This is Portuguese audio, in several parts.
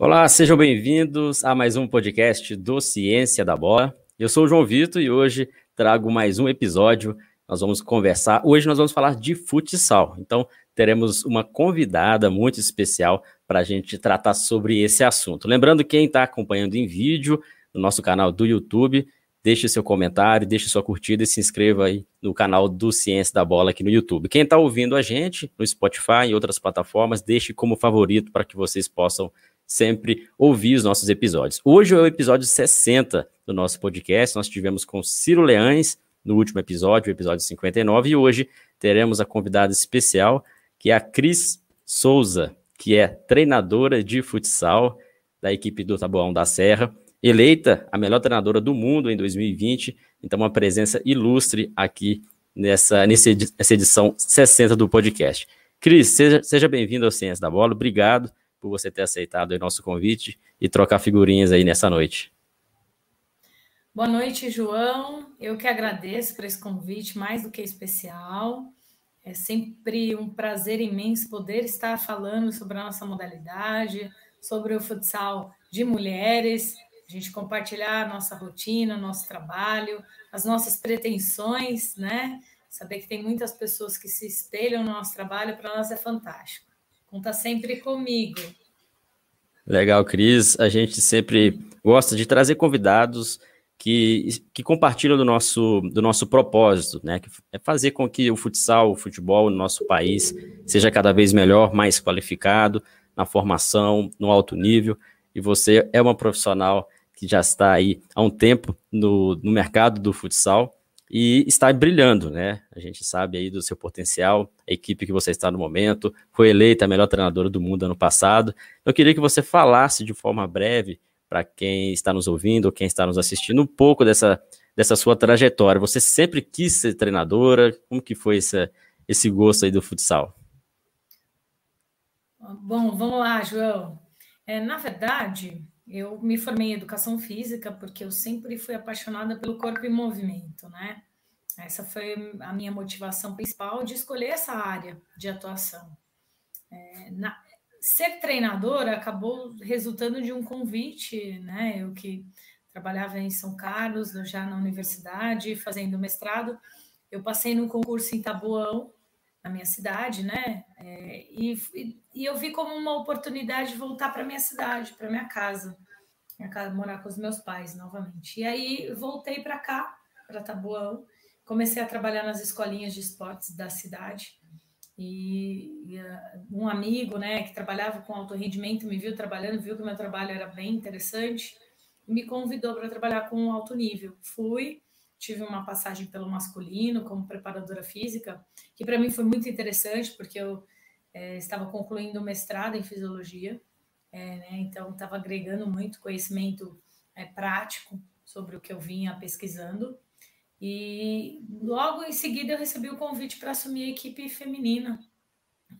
Olá, sejam bem-vindos a mais um podcast do Ciência da Bola. Eu sou o João Vitor e hoje trago mais um episódio. Nós vamos conversar. Hoje nós vamos falar de futsal. Então, teremos uma convidada muito especial para a gente tratar sobre esse assunto. Lembrando, quem está acompanhando em vídeo no nosso canal do YouTube, deixe seu comentário, deixe sua curtida e se inscreva aí no canal do Ciência da Bola aqui no YouTube. Quem está ouvindo a gente no Spotify e outras plataformas, deixe como favorito para que vocês possam sempre ouvir os nossos episódios. Hoje é o episódio 60 do nosso podcast. Nós tivemos com Ciro Leães no último episódio, o episódio 59, e hoje teremos a convidada especial, que é a Cris Souza, que é treinadora de futsal da equipe do Taboão da Serra, eleita a melhor treinadora do mundo em 2020, então uma presença ilustre aqui nessa, nessa edição 60 do podcast. Cris, seja, seja bem-vindo ao Ciência da Bola, obrigado por você ter aceitado o nosso convite e trocar figurinhas aí nessa noite. Boa noite, João. Eu que agradeço por esse convite, mais do que especial. É sempre um prazer imenso poder estar falando sobre a nossa modalidade, sobre o futsal de mulheres, a gente compartilhar a nossa rotina, nosso trabalho, as nossas pretensões, né? Saber que tem muitas pessoas que se espelham no nosso trabalho, para nós é fantástico. Conta sempre comigo. Legal, Cris. A gente sempre gosta de trazer convidados que, que compartilham do nosso, do nosso propósito, né? Que é fazer com que o futsal, o futebol no nosso país seja cada vez melhor, mais qualificado na formação, no alto nível. E você é uma profissional que já está aí há um tempo no, no mercado do futsal e está brilhando, né? A gente sabe aí do seu potencial, a equipe que você está no momento, foi eleita a melhor treinadora do mundo ano passado. Eu queria que você falasse de forma breve para quem está nos ouvindo ou quem está nos assistindo um pouco dessa, dessa sua trajetória. Você sempre quis ser treinadora? Como que foi esse, esse gosto aí do futsal? Bom, vamos lá, João. É, na verdade, eu me formei em educação física porque eu sempre fui apaixonada pelo corpo em movimento, né? Essa foi a minha motivação principal de escolher essa área de atuação. É, na, ser treinadora acabou resultando de um convite, né? Eu que trabalhava em São Carlos, já na universidade, fazendo mestrado, eu passei no concurso em Tabuão, na minha cidade, né? É, e, e eu vi como uma oportunidade de voltar para minha cidade, para minha casa, minha casa, morar com os meus pais novamente. E aí voltei para cá, para Tabuão, comecei a trabalhar nas escolinhas de esportes da cidade. E, e uh, um amigo, né, que trabalhava com alto rendimento, me viu trabalhando, viu que meu trabalho era bem interessante, e me convidou para trabalhar com alto nível. Fui, tive uma passagem pelo masculino como preparadora física, que para mim foi muito interessante, porque eu é, estava concluindo o mestrado em fisiologia, é, né, então estava agregando muito conhecimento é, prático sobre o que eu vinha pesquisando. E logo em seguida eu recebi o convite para assumir a equipe feminina.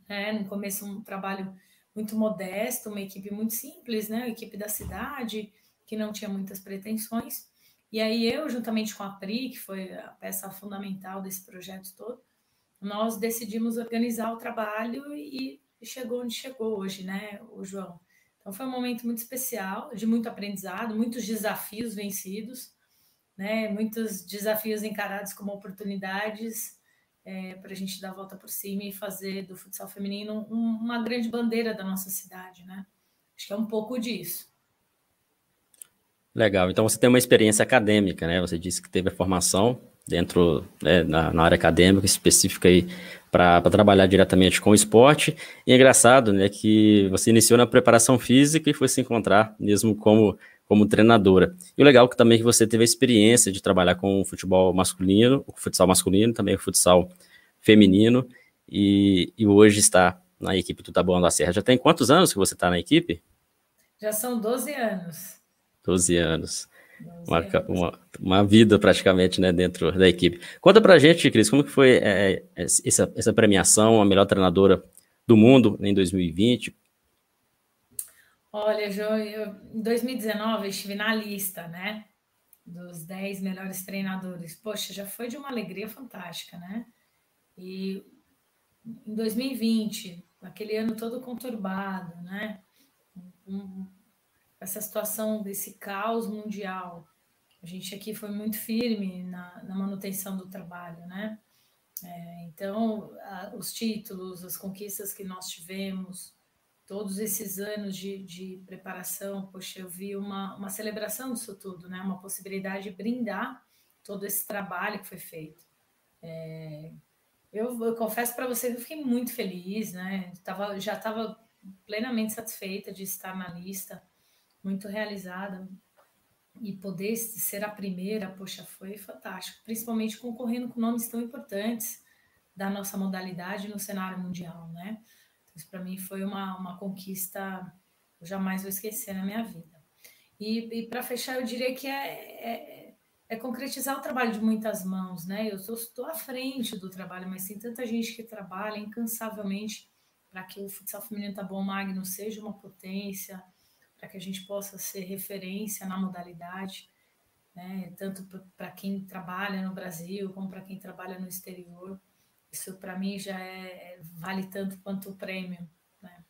É, no começo um trabalho muito modesto, uma equipe muito simples, né? A equipe da cidade, que não tinha muitas pretensões. E aí eu, juntamente com a Pri, que foi a peça fundamental desse projeto todo, nós decidimos organizar o trabalho e chegou onde chegou hoje, né, o João? Então foi um momento muito especial, de muito aprendizado, muitos desafios vencidos, né, muitos desafios encarados como oportunidades é, para a gente dar a volta por cima e fazer do futsal feminino um, uma grande bandeira da nossa cidade, né? Acho que é um pouco disso. Legal. Então você tem uma experiência acadêmica, né? Você disse que teve a formação dentro né, na, na, área acadêmica específica aí para trabalhar diretamente com o esporte. E é engraçado, né, que você iniciou na preparação física e foi se encontrar mesmo como como treinadora. E o legal é que também que você teve a experiência de trabalhar com o futebol masculino, o futsal masculino, também o futsal feminino, e, e hoje está na equipe do Taboão da Serra. Já tem quantos anos que você está na equipe? Já são 12 anos. 12 anos. Uma, uma, uma, vida praticamente né, dentro da equipe. Conta pra gente, Cris, como que foi é, é essa, essa premiação, a melhor treinadora do mundo em 2020? Olha, João, eu, em 2019 eu estive na lista, né? Dos 10 melhores treinadores. Poxa, já foi de uma alegria fantástica, né? E em 2020, aquele ano todo conturbado, né? Um, essa situação desse caos mundial, a gente aqui foi muito firme na, na manutenção do trabalho, né? É, então, a, os títulos, as conquistas que nós tivemos, todos esses anos de, de preparação, poxa, eu vi uma, uma celebração disso tudo, né? Uma possibilidade de brindar todo esse trabalho que foi feito. É, eu, eu, confesso para você que eu fiquei muito feliz, né? Tava, já estava plenamente satisfeita de estar na lista, muito realizada. E poder ser a primeira, poxa, foi fantástico, principalmente concorrendo com nomes tão importantes da nossa modalidade no cenário mundial, né? Então, isso para mim foi uma, uma conquista eu jamais vou esquecer na minha vida. E, e para fechar, eu diria que é, é, é, concretizar o trabalho de muitas mãos, né? Eu estou à frente do trabalho, mas tem tanta gente que trabalha incansavelmente para que o futsal feminino tá bom Magno seja uma potência, para que a gente possa ser referência na modalidade, né? tanto para quem trabalha no Brasil como para quem trabalha no exterior. Isso para mim já é, é, vale tanto quanto o prêmio. Né?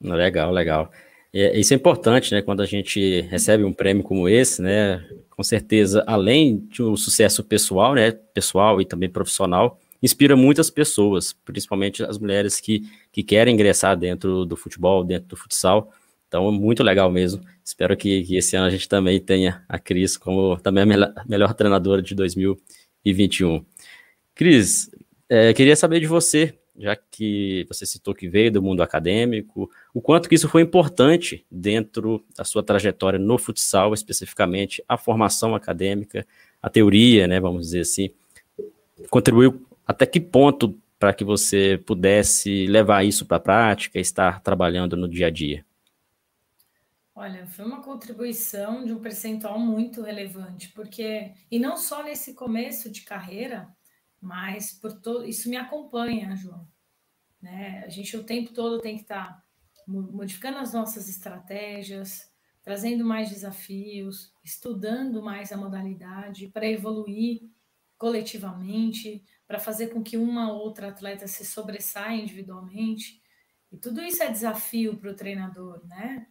Legal, legal. Isso é importante, né? Quando a gente recebe um prêmio como esse, né? Com certeza, além de um sucesso pessoal, né? Pessoal e também profissional, inspira muitas pessoas, principalmente as mulheres que, que querem ingressar dentro do futebol, dentro do futsal. Então, muito legal mesmo. Espero que, que esse ano a gente também tenha a Cris como também a melhor, melhor treinadora de 2021. Cris, é, queria saber de você, já que você citou que veio do mundo acadêmico, o quanto que isso foi importante dentro da sua trajetória no futsal, especificamente a formação acadêmica, a teoria, né, vamos dizer assim, contribuiu até que ponto para que você pudesse levar isso para a prática, estar trabalhando no dia a dia? Olha, foi uma contribuição de um percentual muito relevante, porque, e não só nesse começo de carreira, mas por todo, isso me acompanha, João. Né? A gente o tempo todo tem que estar tá modificando as nossas estratégias, trazendo mais desafios, estudando mais a modalidade para evoluir coletivamente, para fazer com que uma ou outra atleta se sobressaia individualmente. E tudo isso é desafio para o treinador, né?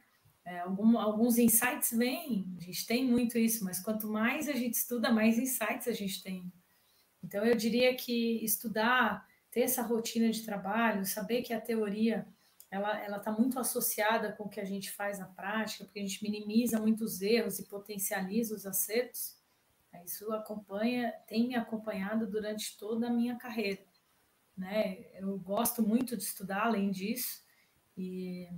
É, algum, alguns insights vêm, a gente tem muito isso, mas quanto mais a gente estuda, mais insights a gente tem. Então, eu diria que estudar, ter essa rotina de trabalho, saber que a teoria ela está muito associada com o que a gente faz na prática, porque a gente minimiza muitos erros e potencializa os acertos. Isso acompanha, tem me acompanhado durante toda a minha carreira. Né? Eu gosto muito de estudar, além disso, e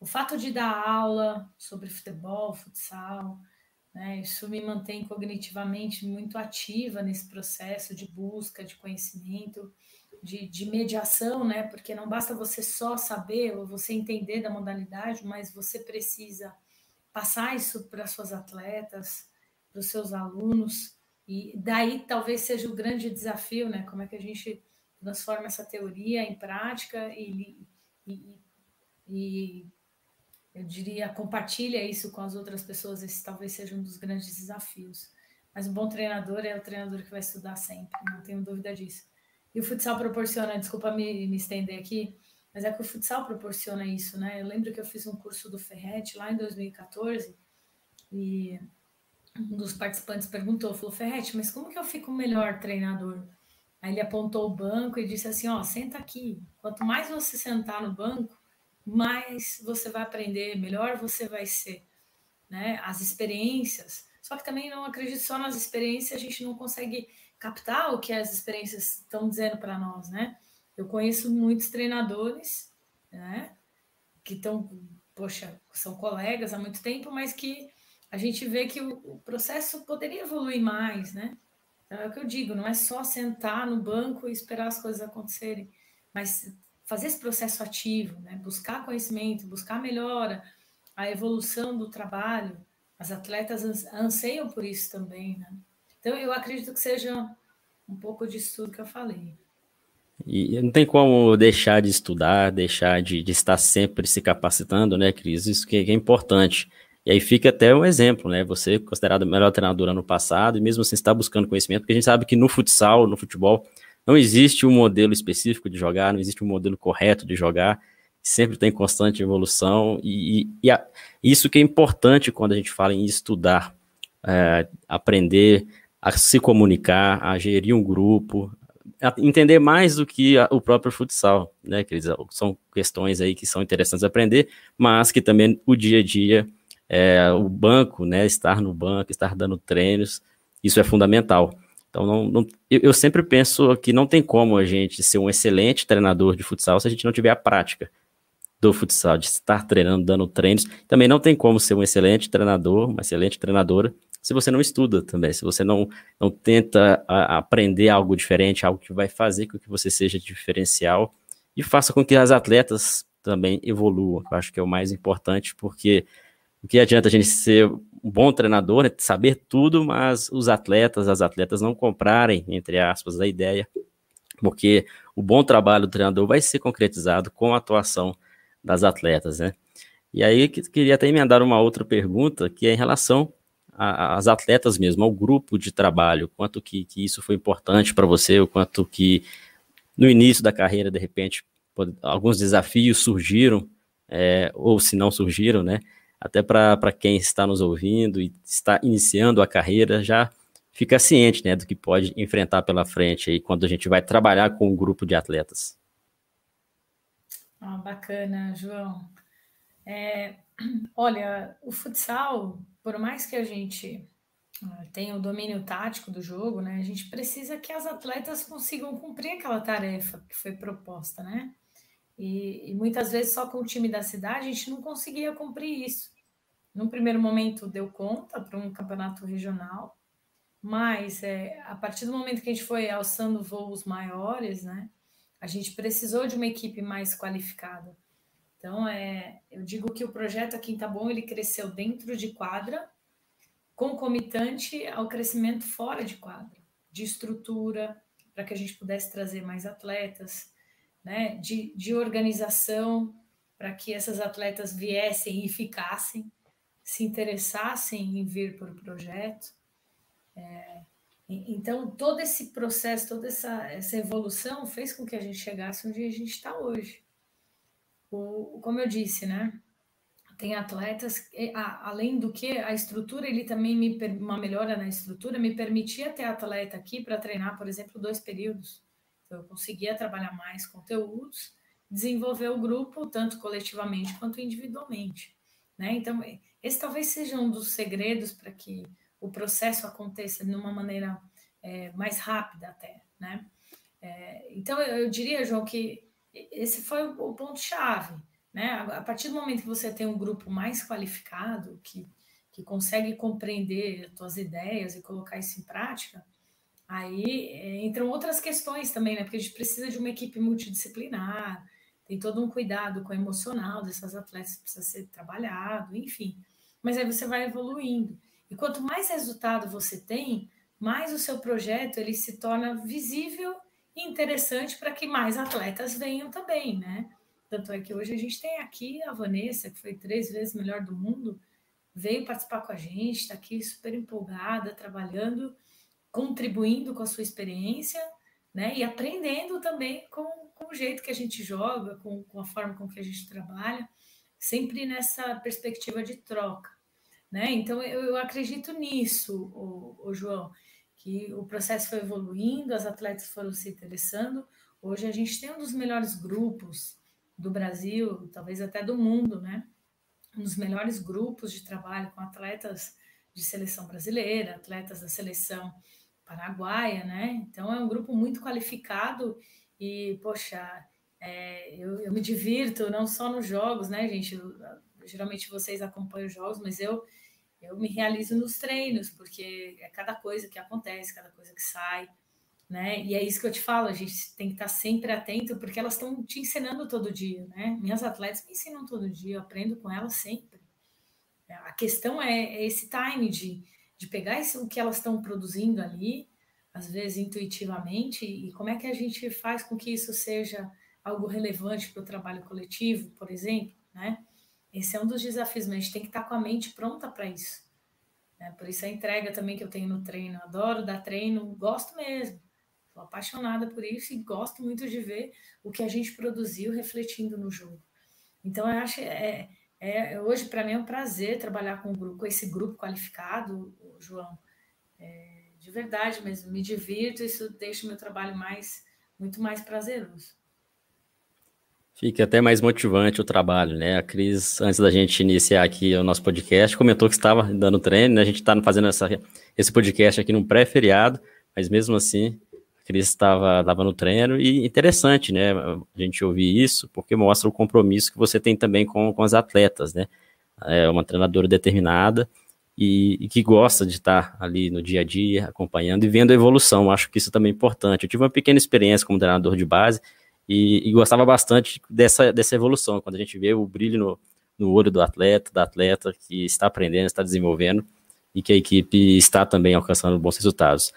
o fato de dar aula sobre futebol, futsal, né, isso me mantém cognitivamente muito ativa nesse processo de busca de conhecimento, de, de mediação, né, porque não basta você só saber ou você entender da modalidade, mas você precisa passar isso para suas atletas, para os seus alunos, e daí talvez seja o grande desafio, né, como é que a gente transforma essa teoria em prática e, e, e eu diria, compartilha isso com as outras pessoas, esse talvez seja um dos grandes desafios. Mas um bom treinador é o treinador que vai estudar sempre, não tenho dúvida disso. E o futsal proporciona, desculpa me, me estender aqui, mas é que o futsal proporciona isso, né? Eu lembro que eu fiz um curso do Ferret lá em 2014 e um dos participantes perguntou, falou, Ferret, mas como que eu fico melhor treinador? Aí ele apontou o banco e disse assim, ó, senta aqui. Quanto mais você sentar no banco, mais você vai aprender, melhor você vai ser, né? As experiências. Só que também não acredito só nas experiências, a gente não consegue captar o que as experiências estão dizendo para nós, né? Eu conheço muitos treinadores, né? Que estão, poxa, são colegas há muito tempo, mas que a gente vê que o, processo poderia evoluir mais, né? Então, é o que eu digo, não é só sentar no banco e esperar as coisas acontecerem, mas fazer esse processo ativo, né? buscar conhecimento, buscar melhora, a evolução do trabalho. As atletas anseiam por isso também, né? Então, eu acredito que seja um pouco disso tudo que eu falei. E não tem como deixar de estudar, deixar de, de estar sempre se capacitando, né, Cris? Isso que, que, é importante. E aí fica até um exemplo, né? Você é considerado a melhor treinadora no passado, e mesmo assim está buscando conhecimento, porque a gente sabe que no futsal, no futebol, não existe um modelo específico de jogar, não existe um modelo correto de jogar. sempre está em constante evolução, e, e a, isso que é importante quando a gente fala em estudar, é, aprender a se comunicar, a gerir um grupo, entender mais do que a, o próprio futsal, né? Que são questões aí que são interessantes aprender, mas que também o dia a dia, é, o banco, né? Estar no banco, estar dando treinos, isso é fundamental. Então, não, não, eu, sempre penso que não tem como a gente ser um excelente treinador de futsal se a gente não tiver a prática do futsal, de estar treinando, dando treinos. Também não tem como ser um excelente treinador, uma excelente treinadora, se você não estuda também, se você não, não tenta a, aprender algo diferente, algo que vai fazer com que você seja diferencial e faça com que as atletas também evoluam. Eu acho que é o mais importante, porque o que adianta a gente ser um bom treinador, né, saber tudo, mas os atletas, as atletas não comprarem, entre aspas, a ideia, porque o bom trabalho do treinador vai ser concretizado com a atuação das atletas, né? E aí queria até emendar uma outra pergunta, que é em relação às atletas mesmo, ao grupo de trabalho, quanto que, que isso foi importante para você, o quanto que no início da carreira, de repente, alguns desafios surgiram, é, ou se não surgiram, né? Até para quem está nos ouvindo e está iniciando a carreira, já fica ciente né, do que pode enfrentar pela frente aí quando a gente vai trabalhar com um grupo de atletas. Ah, bacana, João. É, olha, o futsal, por mais que a gente ah, tenha o domínio tático do jogo, né, a gente precisa que as atletas consigam cumprir aquela tarefa que foi proposta, né? E, e muitas vezes só com o time da cidade a gente não conseguia cumprir isso. No primeiro momento deu conta para um campeonato regional, mas é, a partir do momento que a gente foi alçando voos maiores, né? A gente precisou de uma equipe mais qualificada. Então, é, eu digo que o projeto aqui em Tabon ele cresceu dentro de quadra, concomitante ao crescimento fora de quadra, de estrutura, para que a gente pudesse trazer mais atletas, né, de, de organização, para que essas atletas viessem e ficassem, se interessassem em vir para o projeto. É, então, todo esse processo, toda essa, essa evolução fez com que a gente chegasse onde a gente está hoje. O, como eu disse, né? Tem atletas, além do que a estrutura, ele também me uma melhora na estrutura me permitia ter atleta aqui para treinar, por exemplo, dois períodos. Então, eu conseguia trabalhar mais conteúdos, desenvolver o grupo tanto coletivamente quanto individualmente, né? Então, esse talvez seja um dos segredos para que o processo aconteça de uma maneira é, mais rápida até, né? É, então, eu, eu, diria, João, que esse foi o ponto-chave, né? A, partir do momento que você tem um grupo mais qualificado, que, que consegue compreender as tuas ideias e colocar isso em prática, aí é, entram outras questões também, né? Porque a gente precisa de uma equipe multidisciplinar, tem todo um cuidado com o emocional dessas atletas precisa ser trabalhado, enfim. Mas aí você vai evoluindo. E quanto mais resultado você tem, mais o seu projeto ele se torna visível e interessante para que mais atletas venham também, né? Tanto é que hoje a gente tem aqui a Vanessa, que foi três vezes melhor do mundo, veio participar com a gente, está aqui super empolgada, trabalhando, contribuindo com a sua experiência, né? E aprendendo também com, com o jeito que a gente joga, com, com a forma com que a gente trabalha, sempre nessa perspectiva de troca. Né? Então, eu, eu acredito nisso, o, o, João, que o processo foi evoluindo, as atletas foram se interessando. Hoje a gente tem um dos melhores grupos do Brasil, talvez até do mundo, né? Um dos melhores grupos de trabalho com atletas de seleção brasileira, atletas da seleção paraguaia, né? Então é um grupo muito qualificado e, poxa, é, eu, eu, me divirto não só nos jogos, né, gente? Eu, geralmente vocês acompanham os jogos, mas eu eu me realizo nos treinos, porque é cada coisa que acontece, cada coisa que sai, né? E é isso que eu te falo, a gente tem que estar sempre atento, porque elas estão te ensinando todo dia, né? Minhas atletas me ensinam todo dia, eu aprendo com elas sempre. A questão é, é esse time de, de pegar isso, o que elas estão produzindo ali, às vezes intuitivamente, e como é que a gente faz com que isso seja algo relevante para o trabalho coletivo, por exemplo, né? Esse é um dos desafios, mas a gente tem que estar com a mente pronta para isso. Né? Por isso a entrega também que eu tenho no treino. Adoro dar treino, gosto mesmo. Sou apaixonada por isso e gosto muito de ver o que a gente produziu refletindo no jogo. Então, eu acho é, é hoje para mim é um prazer trabalhar com, com esse grupo qualificado, João. É, de verdade mesmo, me divirto, isso deixa o meu trabalho mais muito mais prazeroso. Fica até mais motivante o trabalho, né? A Cris, antes da gente iniciar aqui o nosso podcast, comentou que estava dando treino, né? A gente está fazendo essa, esse podcast aqui num pré-feriado, mas mesmo assim, Cris estava no treino e interessante, né? A gente ouvir isso, porque mostra o compromisso que você tem também com, com as atletas, né? É uma treinadora determinada e, e, que gosta de estar ali no dia a dia, acompanhando e vendo a evolução. Acho que isso também é importante. Eu tive uma pequena experiência como treinador de base e, e gostava bastante dessa, dessa evolução, quando a gente vê o brilho no, no olho do atleta, da atleta que está aprendendo, está desenvolvendo e que a equipe está também alcançando bons resultados.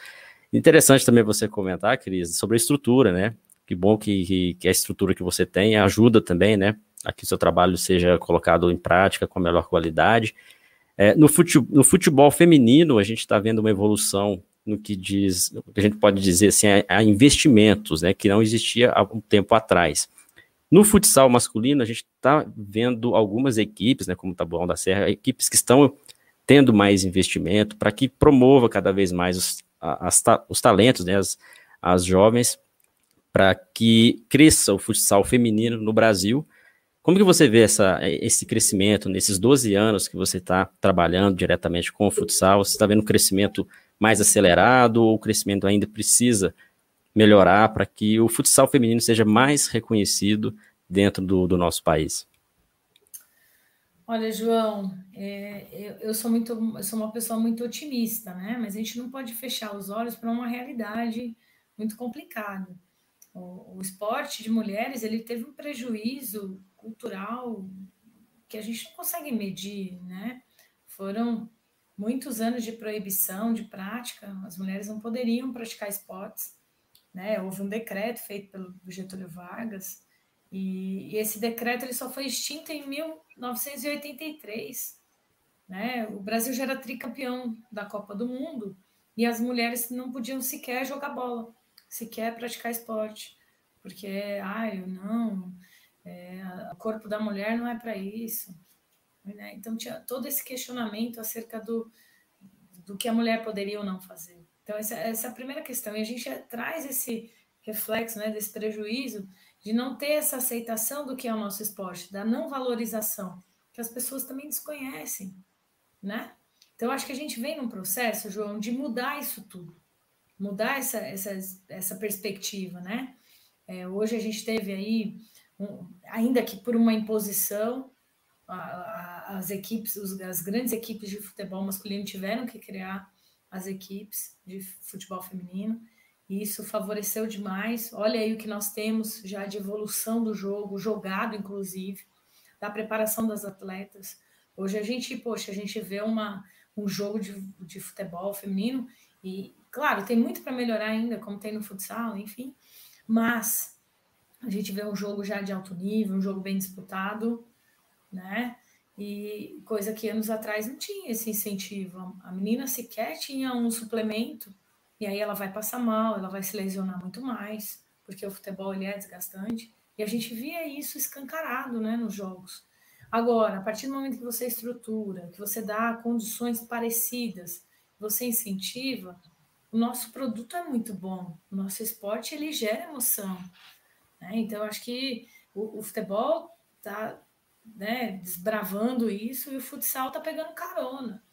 Interessante também você comentar, Cris, sobre a estrutura, né? Que bom que, que, que, a estrutura que você tem ajuda também, né? A que o seu trabalho seja colocado em prática com a melhor qualidade é, no, futebol, no, futebol, feminino, a gente está vendo uma evolução no que diz, a gente pode dizer assim, a, a, investimentos, né, que não existia há um tempo atrás. No futsal masculino, a gente está vendo algumas equipes, né, como o Tabuão da Serra, equipes que estão tendo mais investimento para que promova cada vez mais os, as, os talentos, né, as, as jovens, para que cresça o futsal feminino no Brasil como que você vê essa, esse crescimento nesses 12 anos que você está trabalhando diretamente com o futsal? Você está vendo um crescimento mais acelerado ou o crescimento ainda precisa melhorar para que o futsal feminino seja mais reconhecido dentro do, do nosso país? Olha, João, é, eu, eu, sou muito, eu sou uma pessoa muito otimista, né? Mas a gente não pode fechar os olhos para uma realidade muito complicada. O, o esporte de mulheres ele teve um prejuízo cultural que a gente não consegue medir, né? Foram muitos anos de proibição de prática, as mulheres não poderiam praticar esportes, né? Houve um decreto feito pelo Getúlio Vargas e, e esse decreto ele só foi extinto em 1983, né? O Brasil já era tricampeão da Copa do Mundo e as mulheres não podiam sequer jogar bola, sequer praticar esporte, porque, ai, eu não, é, o corpo da mulher não é para isso. Né? Então, tinha todo esse questionamento acerca do, do que a mulher poderia ou não fazer. Então, essa, essa é a primeira questão. E a gente traz esse reflexo, né, desse prejuízo de não ter essa aceitação do que é o nosso esporte, da não valorização, que as pessoas também desconhecem, né? Então, acho que a gente vem num processo, João, de mudar isso tudo, mudar essa, essa, essa perspectiva, né? É, hoje a gente teve aí ainda que por uma imposição, as equipes, as grandes equipes de futebol masculino tiveram que criar as equipes de futebol feminino, isso favoreceu demais. Olha aí o que nós temos já de evolução do jogo, jogado inclusive, da preparação das atletas. Hoje a gente, poxa, a gente vê uma, um jogo de, de futebol feminino, e claro, tem muito para melhorar ainda, como tem no futsal, enfim, mas a gente vê um jogo já de alto nível, um jogo bem disputado, né? E coisa que anos atrás não tinha esse incentivo. A menina sequer tinha um suplemento, e aí ela vai passar mal, ela vai se lesionar muito mais, porque o futebol ele é desgastante. E a gente via isso escancarado né, nos jogos. Agora, a partir do momento que você estrutura, que você dá condições parecidas, você incentiva, o nosso produto é muito bom. O nosso esporte ele gera emoção. Né? Então, acho que o, o futebol está né, desbravando isso e o futsal está pegando carona.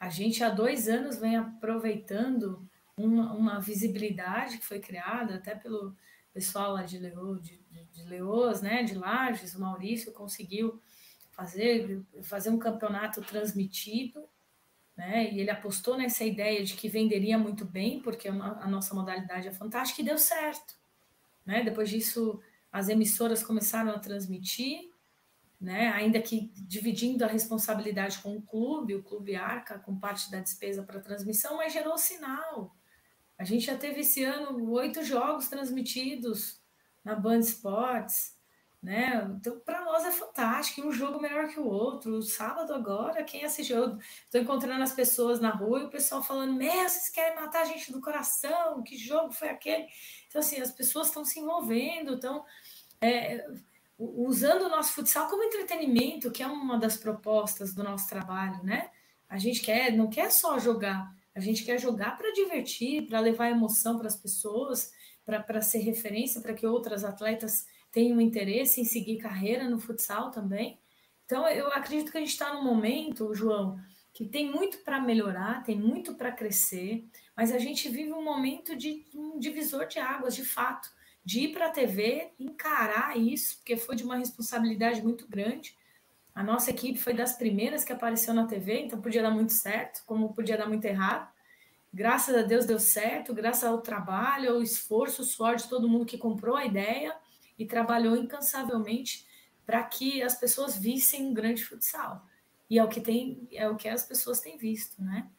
A gente há dois anos vem aproveitando uma, uma visibilidade que foi criada até pelo pessoal lá de, Leo, de, de, né, de Lages, o Maurício conseguiu fazer, fazer um campeonato transmitido, né, e ele apostou nessa ideia de que venderia muito bem, porque a nossa modalidade é fantástica, e deu certo. Né? Depois disso, as emissoras começaram a transmitir, né? ainda que dividindo a responsabilidade com o clube, o clube arca com parte da despesa para transmissão, mas gerou sinal. A gente já teve esse ano oito jogos transmitidos na Band Sports, né? Então, para nós é fantástico, um jogo melhor que o outro. O sábado agora, quem assistiu, estou encontrando as pessoas na rua e o pessoal falando: Meu, vocês querem matar a gente do coração? Que jogo foi aquele? Então, assim, as pessoas estão se envolvendo, então, é, usando o nosso futsal como entretenimento, que é uma das propostas do nosso trabalho, né? A gente quer, não quer só jogar, a gente quer jogar para divertir, para levar emoção para as pessoas, para ser referência, para que outras atletas tenham interesse em seguir carreira no futsal também. Então, eu acredito que a gente está num momento, João, que tem muito para melhorar, tem muito para crescer, mas a gente vive um momento de um divisor de águas, de fato de ir para a TV, encarar isso, porque foi de uma responsabilidade muito grande. A nossa equipe foi das primeiras que apareceu na TV, então podia dar muito certo, como podia dar muito errado. Graças a Deus deu certo, graças ao trabalho, ao esforço, suor de todo mundo que comprou a ideia e trabalhou incansavelmente para que as pessoas vissem um grande futsal. E é o que tem, é o que as pessoas têm visto, né?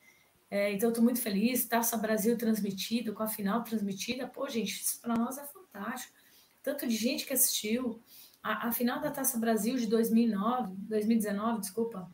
É, então, estou muito feliz. Taça Brasil transmitido, com a final transmitida. Pô, gente, isso para nós é fantástico. Tanto de gente que assistiu. A, a, final da Taça Brasil de 2009, 2019, desculpa,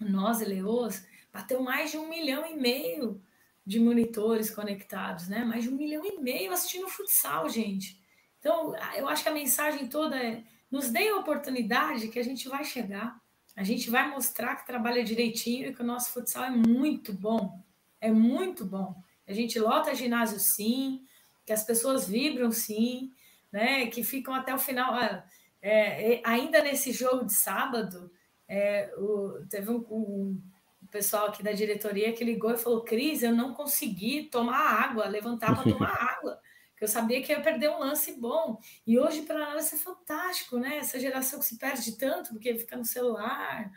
nós e Leoas, bateu mais de um milhão e meio de monitores conectados, né? Mais de um milhão e meio assistindo futsal, gente. Então, eu acho que a mensagem toda é: nos dê a oportunidade que a gente vai chegar. A gente vai mostrar que trabalha direitinho e que o nosso futsal é muito bom. É muito bom. A gente lota ginásio sim, que as pessoas vibram sim, né? Que ficam até o final. Ah, é, ainda nesse jogo de sábado, é, o, teve um, um, pessoal aqui da diretoria que ligou e falou: Cris, eu não consegui tomar água, levantar para tomar água que eu sabia que ia perder um lance bom. E hoje, para nós, isso é fantástico, né? Essa geração que se perde tanto porque fica no celular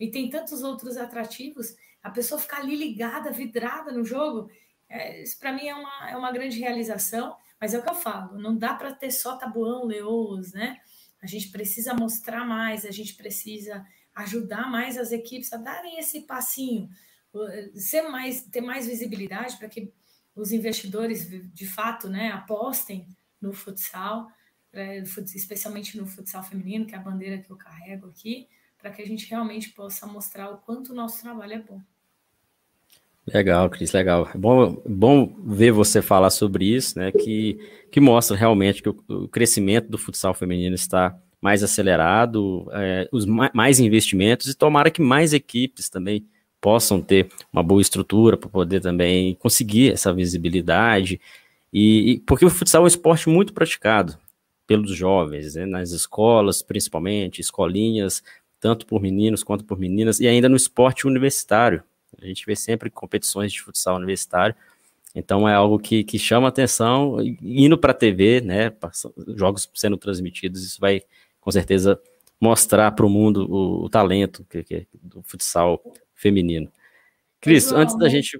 e tem tantos outros atrativos, a pessoa ficar ali ligada, vidrada no jogo, é, isso para mim é uma, é uma grande realização, mas é o que eu falo, não dá para ter só tabuão, leoas, né? A gente precisa mostrar mais, a gente precisa ajudar mais as equipes a darem esse passinho, ser mais, ter mais visibilidade para que os investidores de fato né, apostem no futsal, especialmente no futsal feminino, que é a bandeira que eu carrego aqui, para que a gente realmente possa mostrar o quanto o nosso trabalho é bom. Legal, Cris, legal. É bom, bom ver você falar sobre isso, né? Que, que mostra realmente que o, o crescimento do futsal feminino está mais acelerado, é, os mais investimentos, e tomara que mais equipes também possam ter uma boa estrutura para poder também conseguir essa visibilidade. E, e, porque o futsal é um esporte muito praticado pelos jovens, né, nas escolas, principalmente, escolinhas, tanto por meninos quanto por meninas, e ainda no esporte universitário. A gente vê sempre competições de futsal universitário. Então é algo que, que chama atenção, indo para a TV, né, jogos sendo transmitidos, isso vai com certeza mostrar para o mundo o, talento que, que, do futsal feminino. Cris, antes da gente.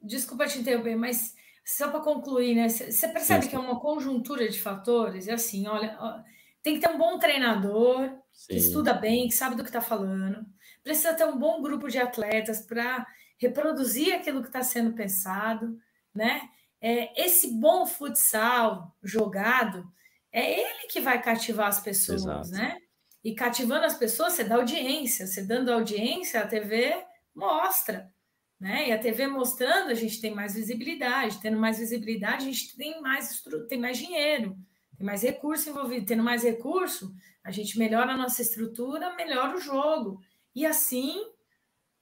Desculpa te interromper, mas só para concluir, né? Você percebe Sim. que é uma conjuntura de fatores, é assim, olha, tem que ter um bom treinador, Sim. que estuda bem, que sabe do que está falando. Precisa ter um bom grupo de atletas para reproduzir aquilo que está sendo pensado, né? É, esse bom futsal jogado é ele que vai cativar as pessoas, Exato. né? E cativando as pessoas, você dá audiência. Você dando audiência, a TV mostra. Né? E a TV mostrando, a gente tem mais visibilidade. Tendo mais visibilidade, a gente tem mais, tem mais dinheiro, tem mais recurso envolvido. Tendo mais recurso, a gente melhora a nossa estrutura, melhora o jogo. E assim,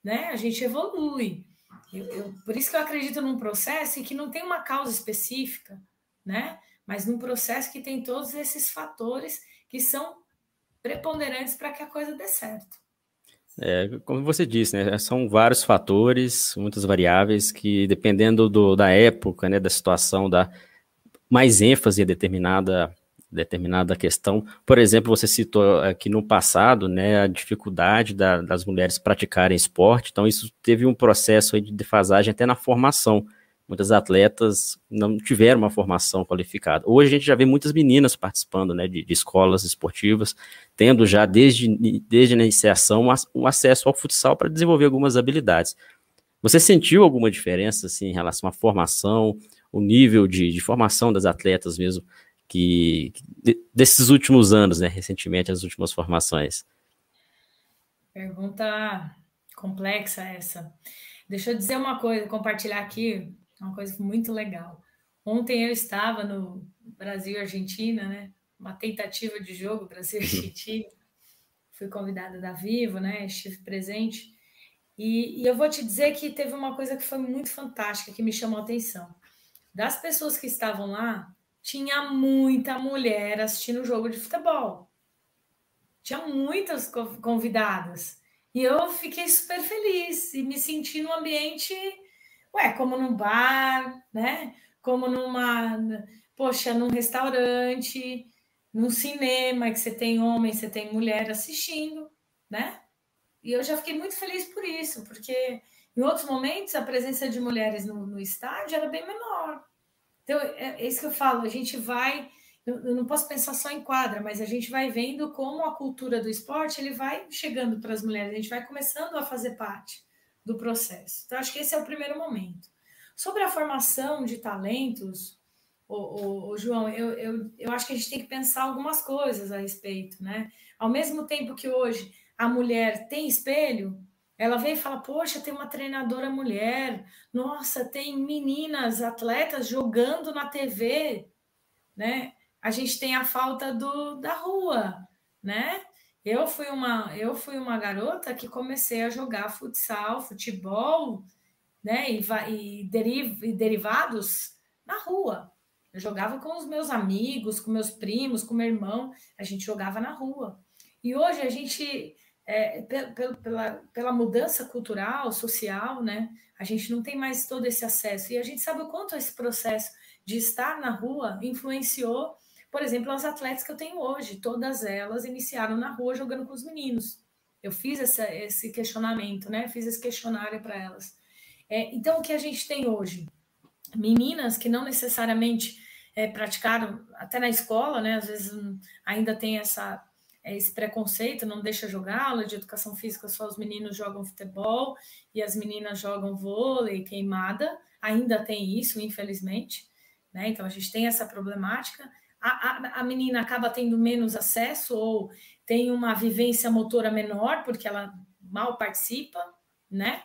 né, a gente evolui. Eu, eu, por isso que eu acredito num processo que não tem uma causa específica, né? Mas num processo que tem todos esses fatores que são preponderantes para que a coisa dê certo. É, como você disse, né, são vários fatores, muitas variáveis que, dependendo do, da época, né, da situação, dá mais ênfase a determinada, determinada questão. Por exemplo, você citou aqui no passado né, a dificuldade da, das mulheres praticarem esporte, então isso teve um processo de defasagem até na formação muitas atletas não tiveram uma formação qualificada. Hoje a gente já vê muitas meninas participando né, de, de escolas esportivas, tendo já desde, desde a iniciação o acesso ao futsal para desenvolver algumas habilidades. Você sentiu alguma diferença assim, em relação à formação, o nível de, de formação das atletas mesmo, que, desses últimos anos, né, recentemente, as últimas formações? Pergunta complexa essa. Deixa eu dizer uma coisa, compartilhar aqui uma coisa muito legal. Ontem eu estava no Brasil e Argentina, né? uma tentativa de jogo Brasil e Chile. Fui convidada da Vivo, né? Estive presente. E, e, eu vou te dizer que teve uma coisa que foi muito fantástica, que me chamou a atenção. Das pessoas que estavam lá, tinha muita mulher assistindo o jogo de futebol. Tinha muitas convidadas. E eu fiquei super feliz e me senti num ambiente, ué, como num bar, né? Como numa, poxa, num restaurante, num cinema, que você tem homem, você tem mulher assistindo, né? E eu já fiquei muito feliz por isso, porque em outros momentos a presença de mulheres no, no estádio era bem menor. Então, é, é, isso que eu falo, a gente vai. Eu não posso pensar só em quadra, mas a gente vai vendo como a cultura do esporte ele vai chegando para as mulheres, a gente vai começando a fazer parte do processo. Então, acho que esse é o primeiro momento. Sobre a formação de talentos, o, João, eu, eu, eu acho que a gente tem que pensar algumas coisas a respeito, né? Ao mesmo tempo que hoje a mulher tem espelho, ela vem e fala: Poxa, tem uma treinadora mulher, nossa, tem meninas, atletas jogando na TV, né? A gente tem a falta do, da rua, né? Eu fui uma eu fui uma garota que comecei a jogar futsal, futebol, né? E, e, deriv, e derivados na rua. Eu jogava com os meus amigos, com meus primos, com meu irmão, a gente jogava na rua. E hoje a gente é, pela, pela mudança cultural, social, né? A gente não tem mais todo esse acesso. E a gente sabe o quanto esse processo de estar na rua influenciou, por exemplo, as atletas que eu tenho hoje. Todas elas iniciaram na rua jogando com os meninos. Eu fiz essa, esse questionamento, né? Fiz esse questionário para elas. É, então, o que a gente tem hoje? Meninas que não necessariamente é, praticaram, até na escola, né? Às vezes ainda tem essa esse preconceito, não deixa jogar aula de educação física, só os meninos jogam futebol e as meninas jogam vôlei, queimada, ainda tem isso, infelizmente, né? Então a gente tem essa problemática. A, a, a menina acaba tendo menos acesso ou tem uma vivência motora menor, porque ela mal participa, né?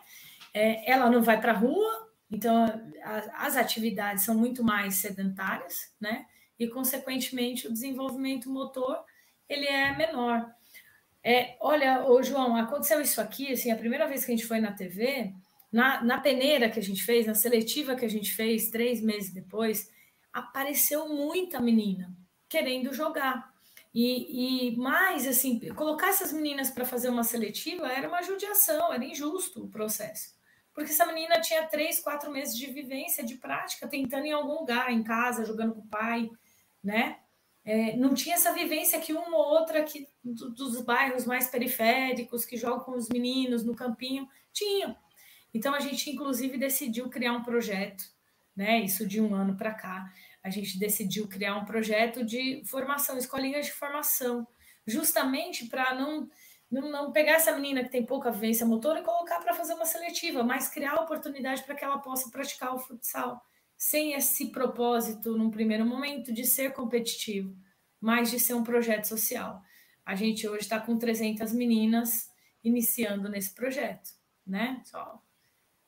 É, ela não vai para a rua, então a, as atividades são muito mais sedentárias, né? E, consequentemente, o desenvolvimento motor ele é menor. É, olha, ô João, aconteceu isso aqui, assim, a primeira vez que a gente foi na TV, na, na peneira que a gente fez, na seletiva que a gente fez, três meses depois, apareceu muita menina querendo jogar. E, e mais, assim, colocar essas meninas para fazer uma seletiva era uma judiação, era injusto o processo. Porque essa menina tinha três, quatro meses de vivência, de prática, tentando em algum lugar, em casa, jogando com o pai, né? É, não tinha essa vivência que uma ou outra aqui do, dos bairros mais periféricos, que jogam com os meninos no campinho, tinham. Então a gente, inclusive, decidiu criar um projeto, né? Isso de um ano para cá. A gente decidiu criar um projeto de formação, escolinhas de formação, justamente para não, não, não pegar essa menina que tem pouca vivência motora e colocar para fazer uma seletiva, mas criar oportunidade para que ela possa praticar o futsal sem esse propósito, num primeiro momento, de ser competitivo, mas de ser um projeto social. A gente hoje está com 300 meninas iniciando nesse projeto, né? Só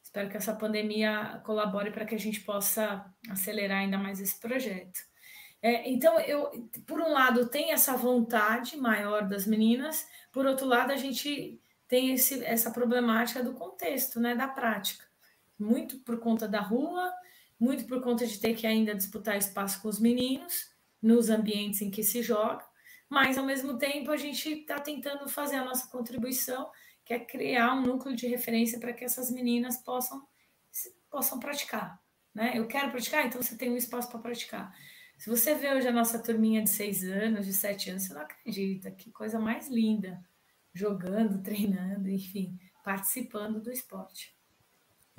espero que essa pandemia colabore para que a gente possa acelerar ainda mais esse projeto. É, então, eu, por um lado, tem essa vontade maior das meninas, por outro lado, a gente tem esse, essa problemática do contexto, né, da prática. Muito por conta da rua, muito por conta de ter que ainda disputar espaço com os meninos nos ambientes em que se joga, mas ao mesmo tempo a gente está tentando fazer a nossa contribuição, que é criar um núcleo de referência para que essas meninas possam possam praticar. Né? Eu quero praticar, então você tem um espaço para praticar. Se você vê hoje a nossa turminha de seis anos, de sete anos, você não acredita, que coisa mais linda, jogando, treinando, enfim, participando do esporte.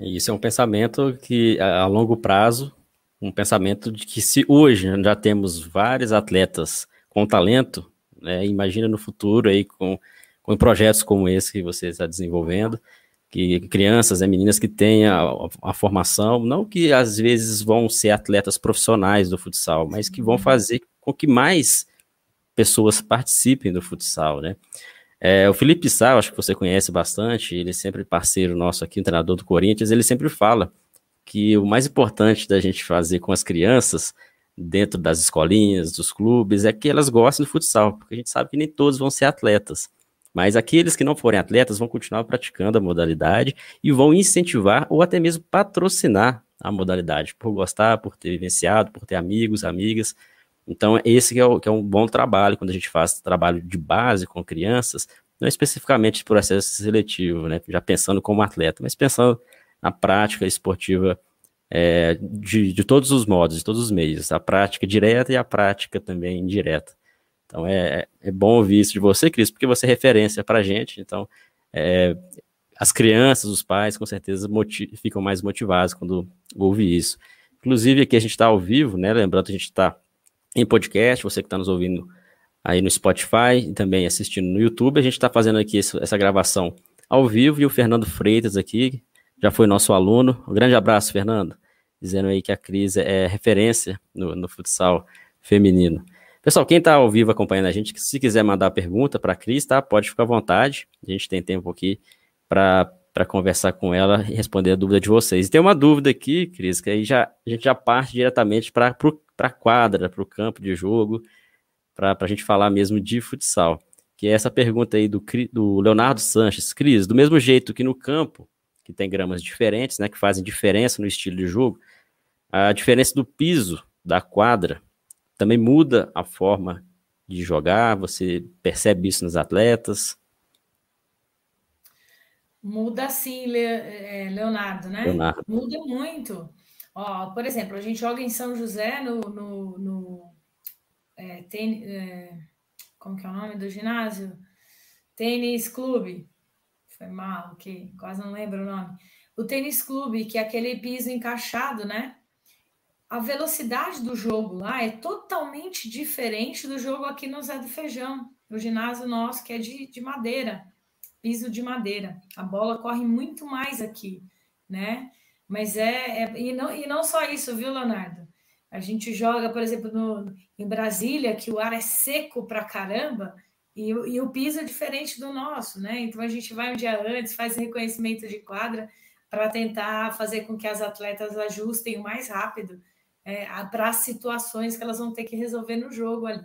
Isso é um pensamento que, a, longo prazo, um pensamento de que se hoje já temos vários atletas com talento, né, imagina no futuro aí com, com projetos como esse que você está desenvolvendo, que crianças, né, meninas que tenham a, a, formação, não que às vezes vão ser atletas profissionais do futsal, mas que vão fazer com que mais pessoas participem do futsal, né? É, o Felipe Sá, acho que você conhece bastante, ele é sempre parceiro nosso aqui, um treinador do Corinthians, ele sempre fala que o mais importante da gente fazer com as crianças dentro das escolinhas, dos clubes, é que elas gostem do futsal, porque a gente sabe que nem todos vão ser atletas. Mas aqueles que não forem atletas vão continuar praticando a modalidade e vão incentivar ou até mesmo patrocinar a modalidade, por gostar, por ter vivenciado, por ter amigos, amigas. Então, esse é, o, que é um bom trabalho quando a gente faz trabalho de base com crianças, não especificamente processo seletivo, né? Já pensando como atleta, mas pensando na prática esportiva é, de, de todos os modos, de todos os meios, a prática direta e a prática também indireta. Então é, é bom ouvir isso de você, Cris, porque você é referência para a gente. Então, é, as crianças, os pais, com certeza ficam mais motivados quando ouvem isso. Inclusive, aqui a gente está ao vivo, né? Lembrando que a gente está em podcast, você que está nos ouvindo aí no Spotify e também assistindo no YouTube. A gente está fazendo aqui essa gravação ao vivo e o Fernando Freitas aqui já foi nosso aluno. Um grande abraço, Fernando, dizendo aí que a Cris é referência no, no futsal feminino. Pessoal, quem está ao vivo acompanhando a gente, se quiser mandar pergunta para a Cris, tá? Pode ficar à vontade. A gente tem tempo aqui para conversar com ela e responder a dúvida de vocês. E tem uma dúvida aqui, Cris, que aí já, a gente já parte diretamente para a quadra, para o campo de jogo, para a gente falar mesmo de futsal. Que é essa pergunta aí do, do Leonardo Sanches. Cris, do mesmo jeito que no campo, que tem gramas diferentes, né, que fazem diferença no estilo de jogo, a diferença do piso da quadra também muda a forma de jogar? Você percebe isso nos atletas? Muda sim, é, Leonardo, né? Leonardo. Muda muito. Ó, por exemplo, a gente joga em São José no, no, no é, ten, é, como que é o nome do ginásio? Tênis Clube. Foi mal, que quase não lembro o nome. O tênis clube, que é aquele piso encaixado, né? a velocidade do jogo lá é totalmente diferente do jogo aqui no Zé do Feijão, o ginásio nosso, que é de, de madeira, piso de madeira. A bola corre muito mais aqui, né? Mas é, é. e, não, e não só isso, viu, Leonardo? A gente joga, por exemplo, no, em Brasília, que o ar é seco pra caramba, e, e o piso é diferente do nosso, né? Então a gente vai um dia antes, faz reconhecimento de quadra para tentar fazer com que as atletas ajustem o mais rápido é, para as situações que elas vão ter que resolver no jogo ali.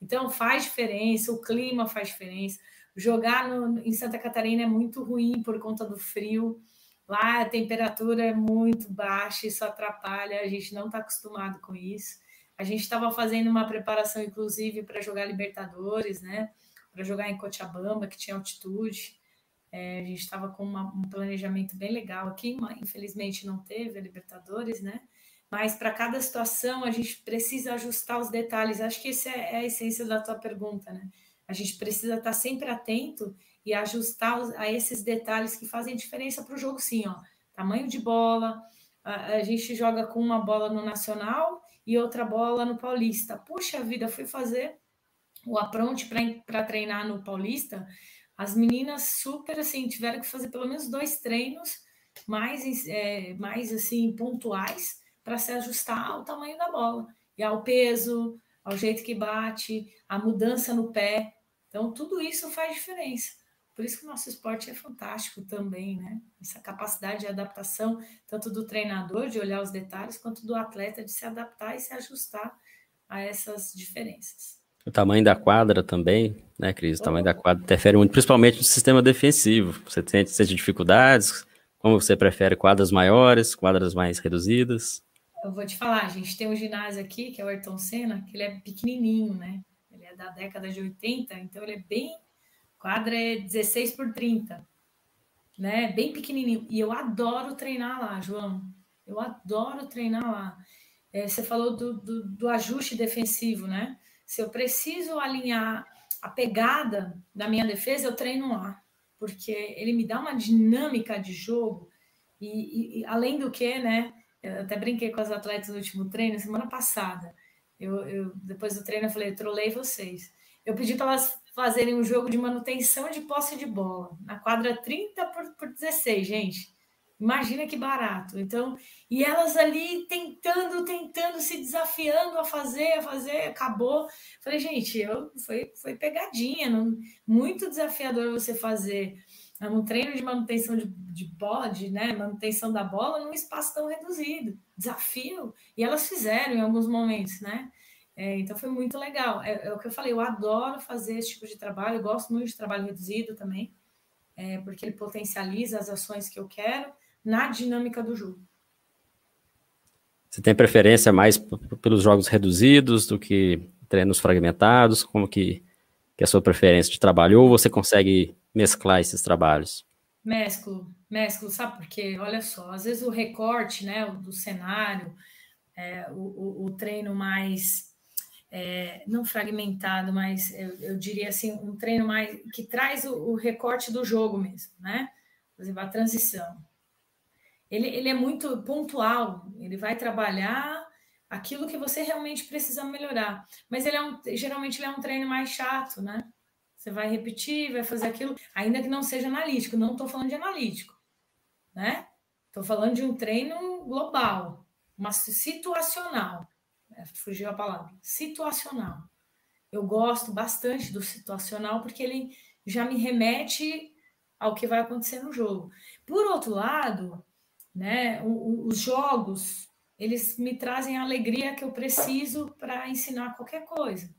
Então faz diferença, o clima faz diferença. Jogar no, em Santa Catarina é muito ruim por conta do frio. Lá a temperatura é muito baixa, isso atrapalha, a gente não está acostumado com isso. A gente estava fazendo uma preparação, inclusive, para jogar Libertadores, né? Para jogar em Cochabamba, que tinha altitude. É, a gente estava com uma, um planejamento bem legal aqui, infelizmente não teve a Libertadores, né? mas para cada situação a gente precisa ajustar os detalhes. Acho que essa é a essência da tua pergunta, né? A gente precisa estar sempre atento e ajustar a esses detalhes que fazem diferença para o jogo, sim, ó. Tamanho de bola, a, a, gente joga com uma bola no Nacional e outra bola no Paulista. Puxa vida, fui fazer o apronte para treinar no Paulista. As meninas super assim tiveram que fazer pelo menos dois treinos mais, é, mais assim pontuais para se ajustar ao tamanho da bola e ao peso, ao jeito que bate, a mudança no pé. Então, tudo isso faz diferença. Por isso que o nosso esporte é fantástico também, né? Essa capacidade de adaptação, tanto do treinador de olhar os detalhes, quanto do atleta de se adaptar e se ajustar a essas diferenças. O tamanho da quadra também, né, Cris? O tamanho da quadra interfere muito, principalmente no sistema defensivo. Você tem, sente dificuldades? Como você prefere quadras maiores, quadras mais reduzidas? eu vou te falar, a gente tem um ginásio aqui, que é o Ayrton Senna, que ele é pequenininho, né? Da década de 80, então ele é bem. Quadra é 16 por 30, né? Bem pequenininho. E eu adoro treinar lá, João. Eu adoro treinar lá. É, você falou do, do, do ajuste defensivo, né? Se eu preciso alinhar a pegada da minha defesa, eu treino lá, porque ele me dá uma dinâmica de jogo e, e, e além do que, né? Eu até brinquei com as atletas no último treino, semana passada. Eu, eu depois do treino, eu falei, trolei vocês. Eu pedi para elas fazerem um jogo de manutenção de posse de bola, na quadra 30 por, por 16, gente. Imagina que barato. Então, e elas ali tentando, tentando, se desafiando a fazer, a fazer, acabou. Falei, gente, eu, foi, foi pegadinha, não, muito desafiador você fazer é um treino de manutenção de, de bola, de né, manutenção da bola num espaço tão reduzido. Desafio. E elas fizeram em alguns momentos, né? É, então foi muito legal. É, é, o que eu falei, eu adoro fazer esse tipo de trabalho, eu gosto muito de trabalho reduzido também, é, porque ele potencializa as ações que eu quero na dinâmica do jogo. Você tem preferência mais pelos jogos reduzidos do que treinos fragmentados? Como que, que é a sua preferência de trabalho? Ou você consegue mesclar esses trabalhos? Mesclo, mesclo, sabe por quê? Olha só, às vezes o recorte né, do cenário, é, o, o, treino mais, é, não fragmentado, mas eu, eu, diria assim, um treino mais que traz o, o recorte do jogo mesmo, né? Por exemplo, a transição. Ele, ele é muito pontual, ele vai trabalhar aquilo que você realmente precisa melhorar. Mas ele é um, geralmente ele é um treino mais chato, né? Você vai repetir, vai fazer aquilo, ainda que não seja analítico. Não estou falando de analítico, né? Estou falando de um treino global, uma situacional. É, fugiu a palavra. Situacional. Eu gosto bastante do situacional porque ele já me remete ao que vai acontecer no jogo. Por outro lado, né, os jogos, eles me trazem a alegria que eu preciso para ensinar qualquer coisa.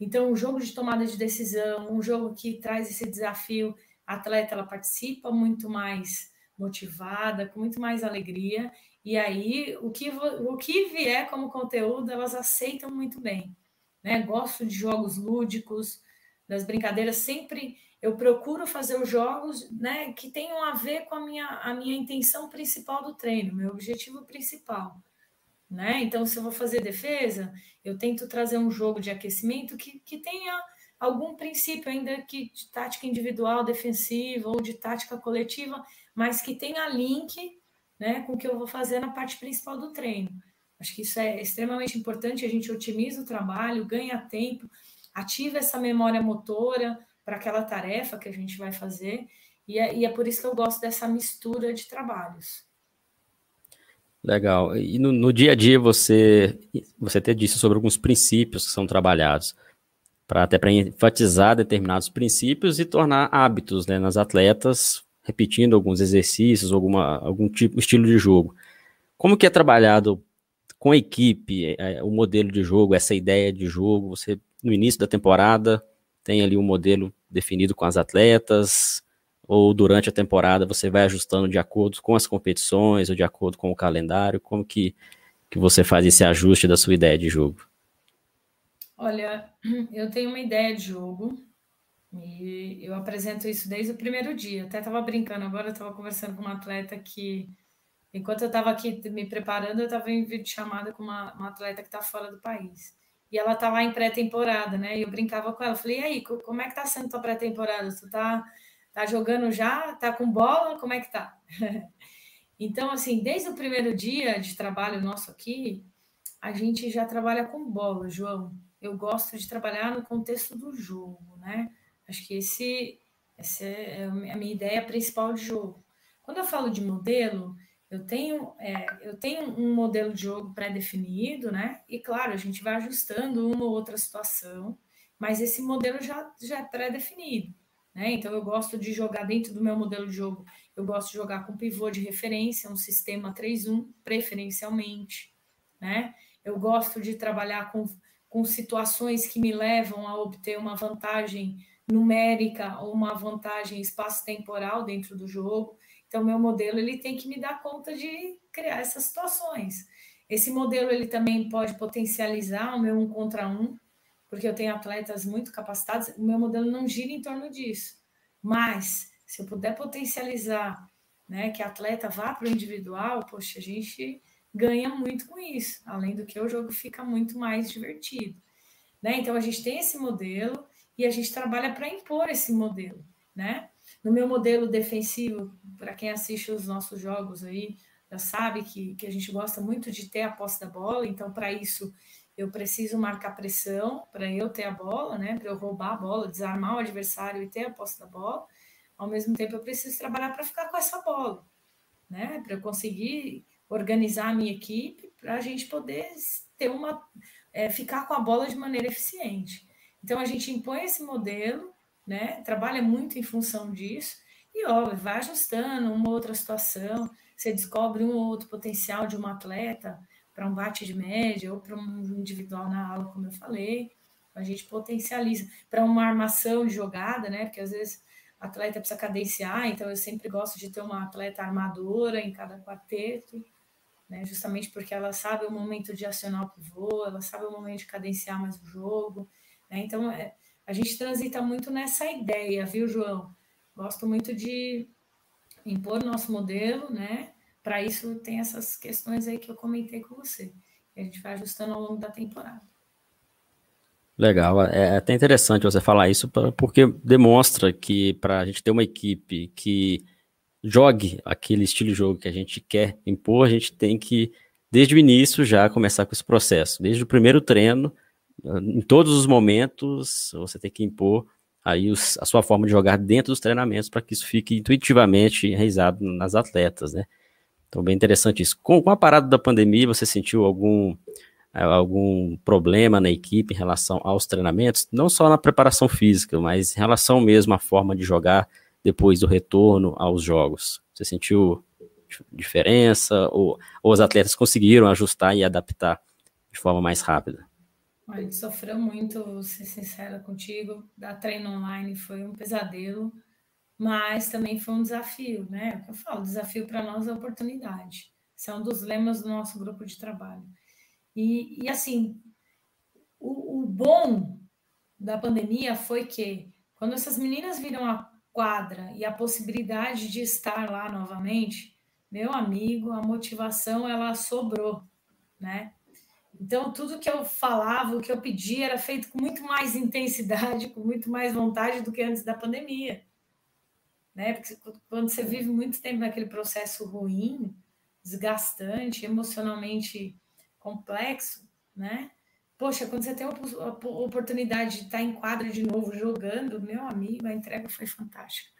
Então, um jogo de tomada de decisão, um jogo que traz esse desafio, a atleta ela participa muito mais motivada, com muito mais alegria, e aí o que, o que vier como conteúdo elas aceitam muito bem. Né? Gosto de jogos lúdicos, das brincadeiras, sempre eu procuro fazer os jogos né, que tenham a ver com a minha, a minha intenção principal do treino, meu objetivo principal. Né? Então, se eu vou fazer defesa, eu tento trazer um jogo de aquecimento que, que tenha algum princípio ainda que de tática individual defensiva ou de tática coletiva, mas que tenha link né, com o que eu vou fazer na parte principal do treino. Acho que isso é extremamente importante, a gente otimiza o trabalho, ganha tempo, ativa essa memória motora para aquela tarefa que a gente vai fazer, e é, e é por isso que eu gosto dessa mistura de trabalhos. Legal. E no, no, dia a dia você você até disse sobre alguns princípios que são trabalhados para até para enfatizar determinados princípios e tornar hábitos né, nas atletas, repetindo alguns exercícios, alguma algum tipo estilo de jogo. Como que é trabalhado com a equipe é, o modelo de jogo, essa ideia de jogo? Você no início da temporada tem ali um modelo definido com as atletas, ou durante a temporada você vai ajustando de acordo com as competições ou de acordo com o calendário? Como que, que você faz esse ajuste da sua ideia de jogo? Olha, eu tenho uma ideia de jogo e eu apresento isso desde o primeiro dia. Até estava brincando agora, estava conversando com uma atleta que, enquanto eu estava aqui me preparando, eu estava em vídeo chamada com uma, uma atleta que está fora do país. E ela está lá em pré-temporada, né? E eu brincava com ela, falei, e aí, como é que tá sendo tua pré-temporada? Tu tá Tá jogando já? Tá com bola? Como é que tá? então, assim, desde o primeiro dia de trabalho nosso aqui, a gente já trabalha com bola, João. Eu gosto de trabalhar no contexto do jogo, né? Acho que esse, essa é a minha ideia principal de jogo. Quando eu falo de modelo, eu tenho, é, eu tenho um modelo de jogo pré-definido, né? E claro, a gente vai ajustando uma ou outra situação, mas esse modelo já, já é pré-definido. Né? Então, eu gosto de jogar dentro do meu modelo de jogo, eu gosto de jogar com pivô de referência, um sistema 3-1, preferencialmente. Né? Eu gosto de trabalhar com, com situações que me levam a obter uma vantagem numérica ou uma vantagem espaço-temporal dentro do jogo. Então, meu modelo ele tem que me dar conta de criar essas situações. Esse modelo ele também pode potencializar o meu um contra um, porque eu tenho atletas muito capacitados, o meu modelo não gira em torno disso. Mas, se eu puder potencializar né, que a atleta vá para o individual, poxa, a gente ganha muito com isso. Além do que o jogo fica muito mais divertido. Né? Então, a gente tem esse modelo e a gente trabalha para impor esse modelo. Né? No meu modelo defensivo, para quem assiste os nossos jogos aí, já sabe que, que a gente gosta muito de ter a posse da bola, então, para isso, eu preciso marcar pressão para eu ter a bola, né? Para eu roubar a bola, desarmar o adversário e ter a posse da bola. Ao mesmo tempo, eu preciso trabalhar para ficar com essa bola, né? Para eu conseguir organizar a minha equipe, para a gente poder ter uma é, ficar com a bola de maneira eficiente. Então a gente impõe esse modelo, né? Trabalha muito em função disso E ó, vai ajustando uma outra situação, você descobre um ou outro potencial de um atleta para um bate de média ou para um individual na aula, como eu falei, a gente potencializa para uma armação de jogada, né? Porque às vezes o atleta precisa cadenciar, então eu sempre gosto de ter uma atleta armadora em cada quarteto, né? Justamente porque ela sabe o momento de acionar o pivô, ela sabe o momento de cadenciar mais o jogo, né? Então é, a gente transita muito nessa ideia, viu, João? Gosto muito de impor nosso modelo, né? Para isso tem essas questões aí que eu comentei com você. A gente vai ajustando ao longo da temporada. Legal, é, é até interessante você falar isso, porque demonstra que para a gente ter uma equipe que jogue aquele estilo de jogo que a gente quer impor, a gente tem que, desde o início, já começar com esse processo. Desde o primeiro treino, em todos os momentos, você tem que impor aí os, a sua forma de jogar dentro dos treinamentos para que isso fique intuitivamente enraizado nas atletas, né? Então, bem interessante isso. Com, com a parada da pandemia, você sentiu algum é, algum problema na equipe em relação aos treinamentos, não só na preparação física, mas em relação mesmo à forma de jogar depois do retorno aos jogos? Você sentiu diferença ou, ou os atletas conseguiram ajustar e adaptar de forma mais rápida? A gente sofreu muito, vou ser sincera contigo. Da treino online foi um pesadelo, mas também foi um desafio, né? É eu falo, desafio para nós é oportunidade. Esse é um dos lemas do nosso grupo de trabalho. E, e assim, o, o bom da pandemia foi que quando essas meninas viram a quadra e a possibilidade de estar lá novamente, meu amigo, a motivação ela sobrou, né? Então tudo que eu falava, o que eu pedia era feito com muito mais intensidade, com muito mais vontade do que antes da pandemia, né? Porque quando você vive muito tempo naquele processo ruim, desgastante, emocionalmente complexo, né? Poxa, quando você tem a oportunidade de estar em quadra de novo jogando, meu amigo, a entrega foi fantástica.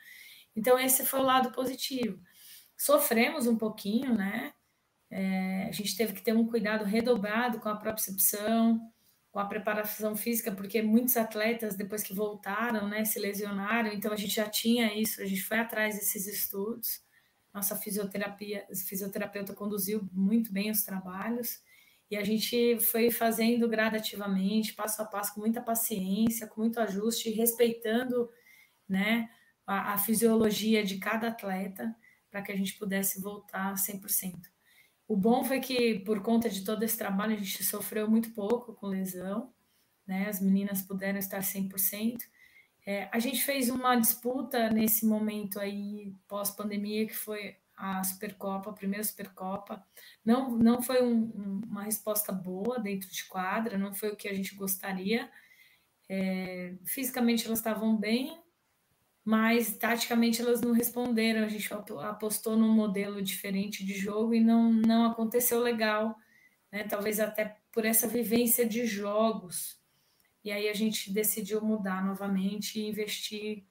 Então, esse foi o lado positivo. Sofremos um pouquinho, né? É, a gente teve que ter um cuidado redobrado com a propriocepção, com a preparação física, porque muitos atletas, depois que voltaram, né, se lesionaram, então a gente já tinha isso, a gente foi atrás desses estudos. Nossa fisioterapia, fisioterapeuta conduziu muito bem os trabalhos. E a gente foi fazendo gradativamente, passo a passo, com muita paciência, com muito ajuste, respeitando né, a, a fisiologia de cada atleta, para que a gente pudesse voltar 100%. O bom foi que, por conta de todo esse trabalho, a gente sofreu muito pouco com lesão, né? As meninas puderam estar 100%. É, a gente fez uma disputa nesse momento aí, pós-pandemia, que foi a Supercopa, a primeira Supercopa. Não, não foi um, uma resposta boa dentro de quadra, não foi o que a gente gostaria. É, fisicamente elas estavam bem, mas taticamente elas não responderam. A gente apostou num modelo diferente de jogo e não, não aconteceu legal, né? talvez até por essa vivência de jogos. E aí a gente decidiu mudar novamente e investir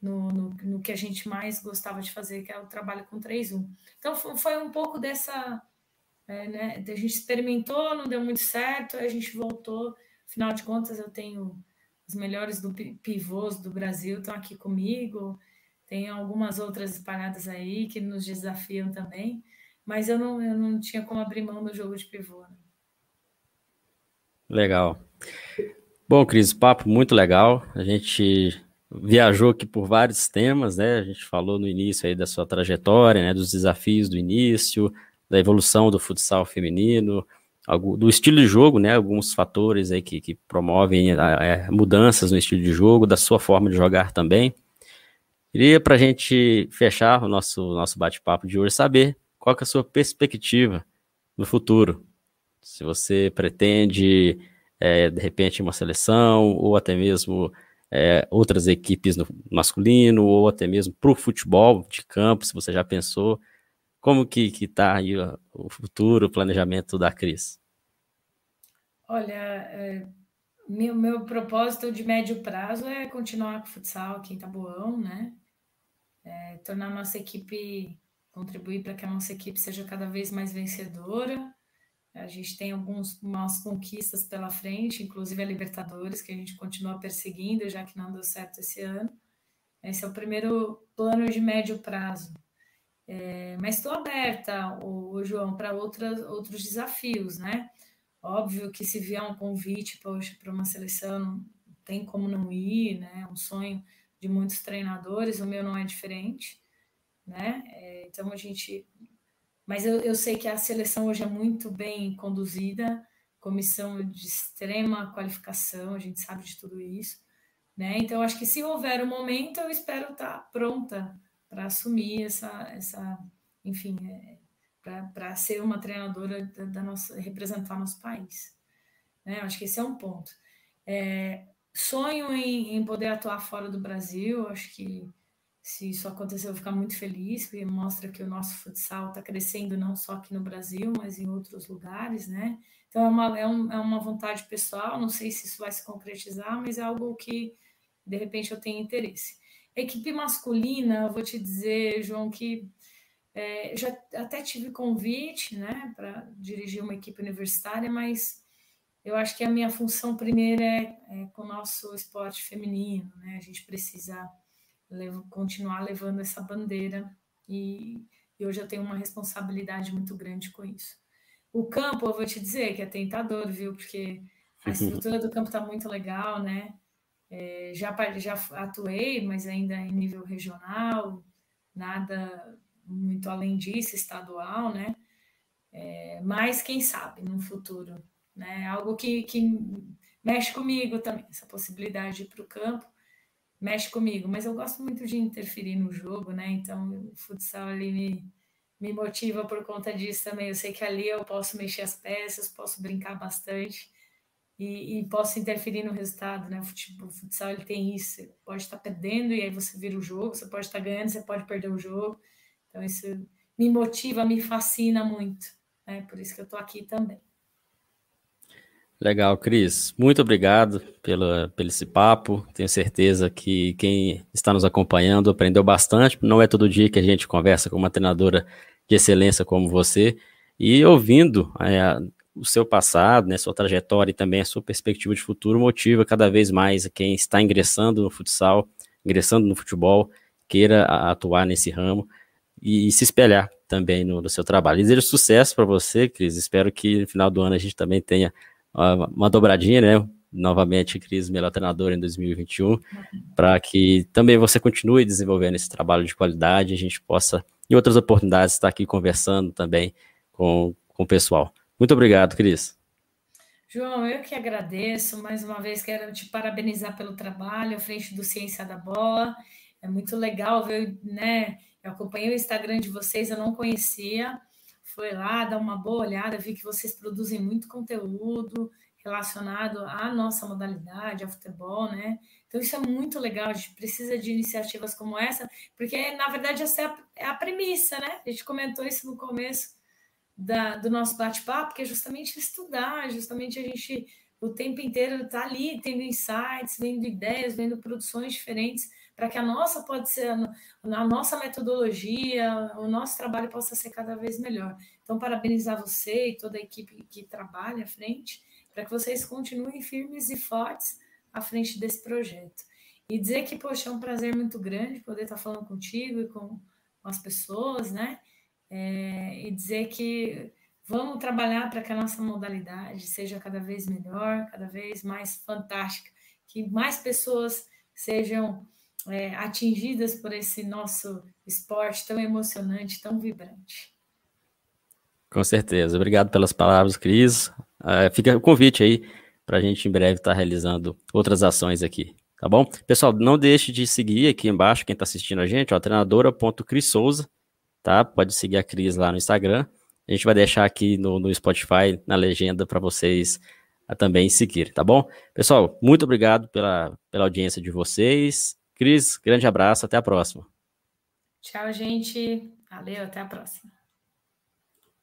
no, no, no, que a gente mais gostava de fazer, que é o trabalho com 3-1. Então foi um pouco dessa. É, né, a gente experimentou, não deu muito certo, a gente voltou. Afinal de contas, eu tenho os melhores do pivôs do Brasil estão aqui comigo, tem algumas outras espalhadas aí que nos desafiam também, mas eu não, eu não tinha como abrir mão do jogo de pivô. Né? Legal. Bom, Cris, papo muito legal. A gente viajou aqui por vários temas, né? A gente falou no início aí da sua trajetória, né? Dos desafios do início, da evolução do futsal feminino, do estilo de jogo, né? Alguns fatores aí que, que promovem é, mudanças no estilo de jogo, da sua forma de jogar também. Queria para a gente fechar o nosso, nosso bate-papo de hoje saber qual é a sua perspectiva no futuro. Se você pretende, é, de repente, uma seleção ou até mesmo é, outras equipes no masculino ou até mesmo para o futebol de campo, se você já pensou, como que está aí o, futuro, o planejamento da Cris? Olha, é, meu, meu propósito de médio prazo é continuar com o futsal aqui em Taboão, né? É, tornar nossa equipe, contribuir para que a nossa equipe seja cada vez mais vencedora, a gente tem algumas conquistas pela frente, inclusive a Libertadores, que a gente continua perseguindo, já que não deu certo esse ano. Esse é o primeiro plano de médio prazo. É, mas estou aberta, o, o João, para outros desafios, né? Óbvio que se vier um convite para uma seleção, não tem como não ir, né? É um sonho de muitos treinadores, o meu não é diferente, né? É, então a gente. Mas eu, eu sei que a seleção hoje é muito bem conduzida, comissão de extrema qualificação, a gente sabe de tudo isso, né? Então acho que se houver um momento, eu espero estar pronta para assumir essa, essa enfim, é, para ser uma treinadora da, da, nossa, representar nosso país. Né? Acho que esse é um ponto. É, sonho em, em, poder atuar fora do Brasil, acho que se isso acontecer, eu vou ficar muito feliz, porque mostra que o nosso futsal está crescendo não só aqui no Brasil, mas em outros lugares, né? Então é uma, é, um, é uma vontade pessoal, não sei se isso vai se concretizar, mas é algo que de repente eu tenho interesse. Equipe masculina, eu vou te dizer, João, que é, já até tive convite né, para dirigir uma equipe universitária, mas eu acho que a minha função primeira é, é com o nosso esporte feminino. Né? A gente precisa levo, continuar levando essa bandeira e, e hoje eu tenho uma responsabilidade muito grande com isso. O campo, eu vou te dizer que é tentador, viu? Porque a estrutura do campo está muito legal, né? É, já, já atuei, mas ainda em nível regional, nada muito além disso, estadual, né? É, mas quem sabe no futuro, né? Algo que, que mexe comigo também, essa possibilidade de ir para o campo mexe comigo, mas eu gosto muito de interferir no jogo, né? Então o futsal ali me, me motiva por conta disso também. Eu sei que ali eu posso mexer as peças, posso brincar bastante e, e posso interferir no resultado, né? O futsal ele tem isso, você pode estar perdendo e aí você vira o jogo, você pode estar ganhando, você pode perder o jogo. Então, isso me motiva, me fascina muito. Né? Por isso que eu estou aqui também. Legal, Cris. Muito obrigado pela, pelo esse papo. Tenho certeza que quem está nos acompanhando aprendeu bastante. Não é todo dia que a gente conversa com uma treinadora de excelência como você. E ouvindo é, o seu passado, né, sua trajetória e também a sua perspectiva de futuro motiva cada vez mais quem está ingressando no futsal, ingressando no futebol, queira atuar nesse ramo e, se espelhar também no, no seu trabalho. Desejo sucesso para você, Cris. Espero que no final do ano a gente também tenha uma, uma dobradinha, né? Novamente, Cris, melhor treinador em 2021, para que também você continue desenvolvendo esse trabalho de qualidade e a gente possa, em outras oportunidades, estar aqui conversando também com, com o pessoal. Muito obrigado, Cris. João, eu que agradeço. Mais uma vez, quero te parabenizar pelo trabalho à frente do Ciência da Bola. É muito legal ver, né? Eu acompanhei o Instagram de vocês, eu não conhecia. Foi lá dar uma boa olhada, vi que vocês produzem muito conteúdo relacionado à nossa modalidade, ao futebol, né? Então isso é muito legal, a gente precisa de iniciativas como essa, porque na verdade essa é a, é a premissa, né? A gente comentou isso no começo da, do nosso bate-papo, que é justamente estudar, justamente a gente o tempo inteiro tá ali tendo insights, vendo ideias, vendo produções diferentes para que a nossa pode ser a nossa metodologia, o nosso trabalho possa ser cada vez melhor. Então, parabenizar você e toda a equipe que trabalha à frente, para que vocês continuem firmes e fortes à frente desse projeto. E dizer que, poxa, é um prazer muito grande poder estar falando contigo e com as pessoas, né? É, e dizer que vamos trabalhar para que a nossa modalidade seja cada vez melhor, cada vez mais fantástica, que mais pessoas sejam é, atingidas por esse nosso esporte tão emocionante, tão vibrante. Com certeza. Obrigado pelas palavras, Cris. Uh, fica o convite aí para a gente em breve estar tá realizando outras ações aqui, tá bom? Pessoal, não deixe de seguir aqui embaixo, quem está assistindo a gente, ó, treinadora.crissouza, tá? Pode seguir a Cris lá no Instagram. A gente vai deixar aqui no, no Spotify, na legenda, para vocês também seguir, tá bom? Pessoal, muito obrigado pela, pela audiência de vocês. Cris, grande abraço, até a próxima. Tchau, gente. Valeu, até a próxima.